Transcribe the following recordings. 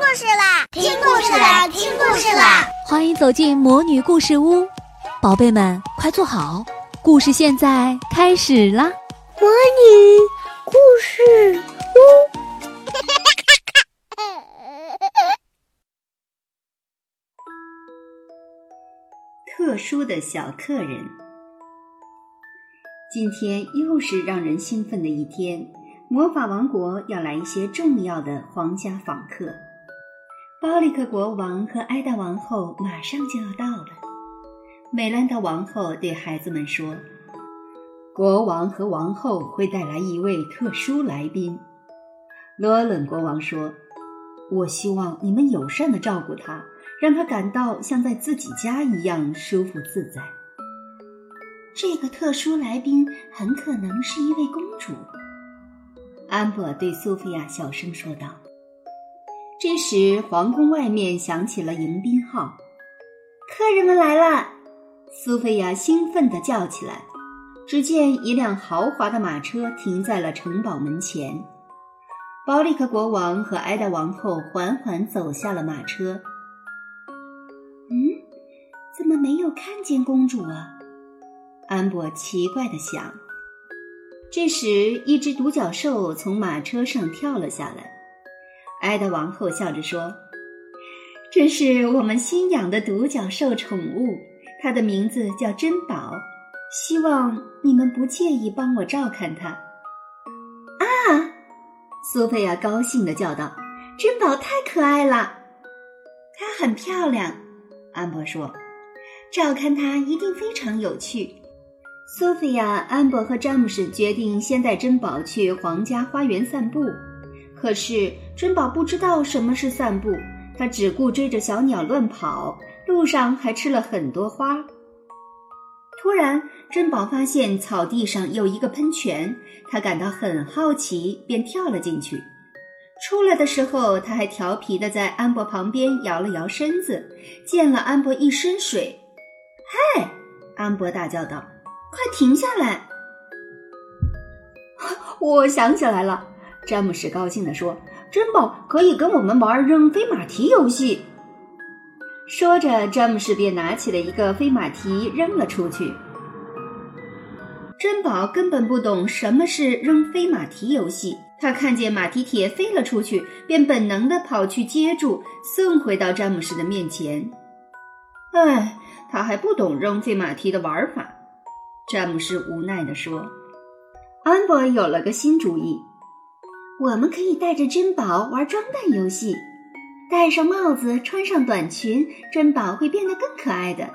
故事啦！听故事啦！听故事啦！欢迎走进魔女故事屋，宝贝们快坐好，故事现在开始啦！魔女故事屋，特殊的小客人。今天又是让人兴奋的一天，魔法王国要来一些重要的皇家访客。包里克国王和埃达王后马上就要到了。美兰达王后对孩子们说：“国王和王后会带来一位特殊来宾。”罗伦国王说：“我希望你们友善的照顾他，让他感到像在自己家一样舒服自在。”这个特殊来宾很可能是一位公主，安博对苏菲亚小声说道。这时，皇宫外面响起了迎宾号，客人们来了！苏菲亚兴奋地叫起来。只见一辆豪华的马车停在了城堡门前，保利克国王和埃达王后缓缓走下了马车。嗯，怎么没有看见公主啊？安博奇怪地想。这时，一只独角兽从马车上跳了下来。艾德王后笑着说：“这是我们新养的独角兽宠物，它的名字叫珍宝。希望你们不介意帮我照看它。”啊！苏菲亚高兴地叫道：“珍宝太可爱了，它很漂亮。”安博说：“照看它一定非常有趣。”苏菲亚、安博和詹姆士决定先带珍宝去皇家花园散步。可是珍宝不知道什么是散步，他只顾追着小鸟乱跑，路上还吃了很多花。突然，珍宝发现草地上有一个喷泉，他感到很好奇，便跳了进去。出来的时候，他还调皮地在安博旁边摇了摇身子，溅了安博一身水。“嗨！”安博大叫道。快停下来！我想起来了，詹姆士高兴地说：“珍宝可以跟我们玩扔飞马蹄游戏。”说着，詹姆士便拿起了一个飞马蹄扔了出去。珍宝根本不懂什么是扔飞马蹄游戏，他看见马蹄铁飞了出去，便本能地跑去接住，送回到詹姆士的面前。哎，他还不懂扔飞马蹄的玩法。詹姆斯无奈地说：“安博有了个新主意，我们可以带着珍宝玩装扮游戏，戴上帽子，穿上短裙，珍宝会变得更可爱的。”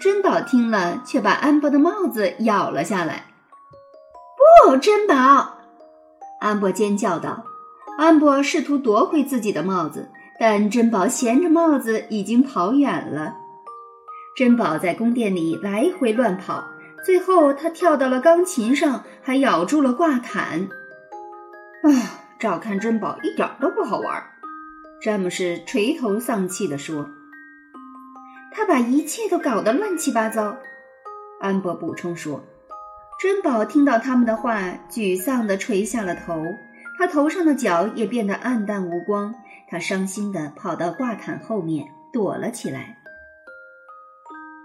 珍宝听了，却把安博的帽子咬了下来。“不，珍宝！”安博尖叫道。安博试图夺回自己的帽子，但珍宝衔着帽子已经跑远了。珍宝在宫殿里来回乱跑，最后他跳到了钢琴上，还咬住了挂毯。啊，照看珍宝一点都不好玩。詹姆士垂头丧气地说：“他把一切都搞得乱七八糟。”安博补充说。珍宝听到他们的话，沮丧地垂下了头，他头上的角也变得暗淡无光。他伤心地跑到挂毯后面躲了起来。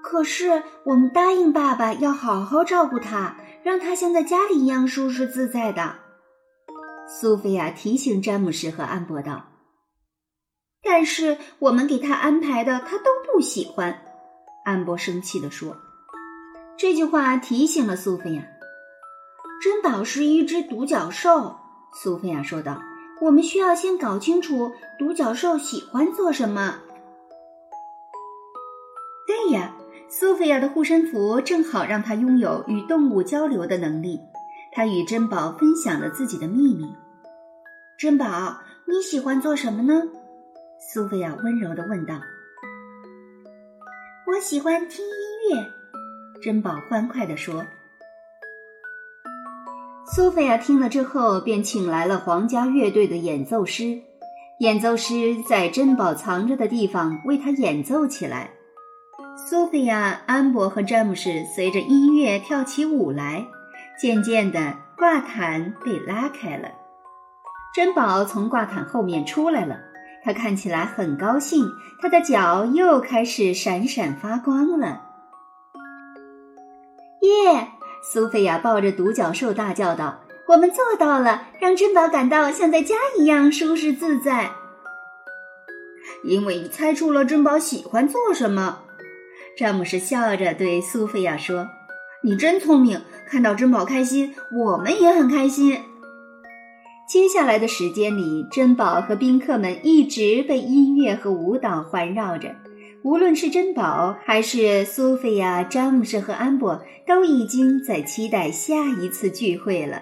可是我们答应爸爸要好好照顾他，让他像在家里一样舒适自在的。苏菲亚提醒詹姆士和安博道：“但是我们给他安排的他都不喜欢。”安博生气地说。这句话提醒了苏菲亚。珍宝是一只独角兽，苏菲亚说道：“我们需要先搞清楚独角兽喜欢做什么。”对呀。苏菲亚的护身符正好让她拥有与动物交流的能力。她与珍宝分享了自己的秘密。珍宝，你喜欢做什么呢？苏菲亚温柔的问道。我喜欢听音乐。珍宝欢快的说。苏菲亚听了之后，便请来了皇家乐队的演奏师。演奏师在珍宝藏着的地方为他演奏起来。苏菲亚、安博和詹姆士随着音乐跳起舞来。渐渐的，挂毯被拉开了，珍宝从挂毯后面出来了。他看起来很高兴，他的脚又开始闪闪发光了。耶！苏菲亚抱着独角兽大叫道：“我们做到了，让珍宝感到像在家一样舒适自在。”因为你猜出了珍宝喜欢做什么，詹姆士笑着对苏菲亚说：“你真聪明，看到珍宝开心，我们也很开心。”接下来的时间里，珍宝和宾客们一直被音乐和舞蹈环绕着。无论是珍宝，还是苏菲亚、詹姆士和安博，都已经在期待下一次聚会了。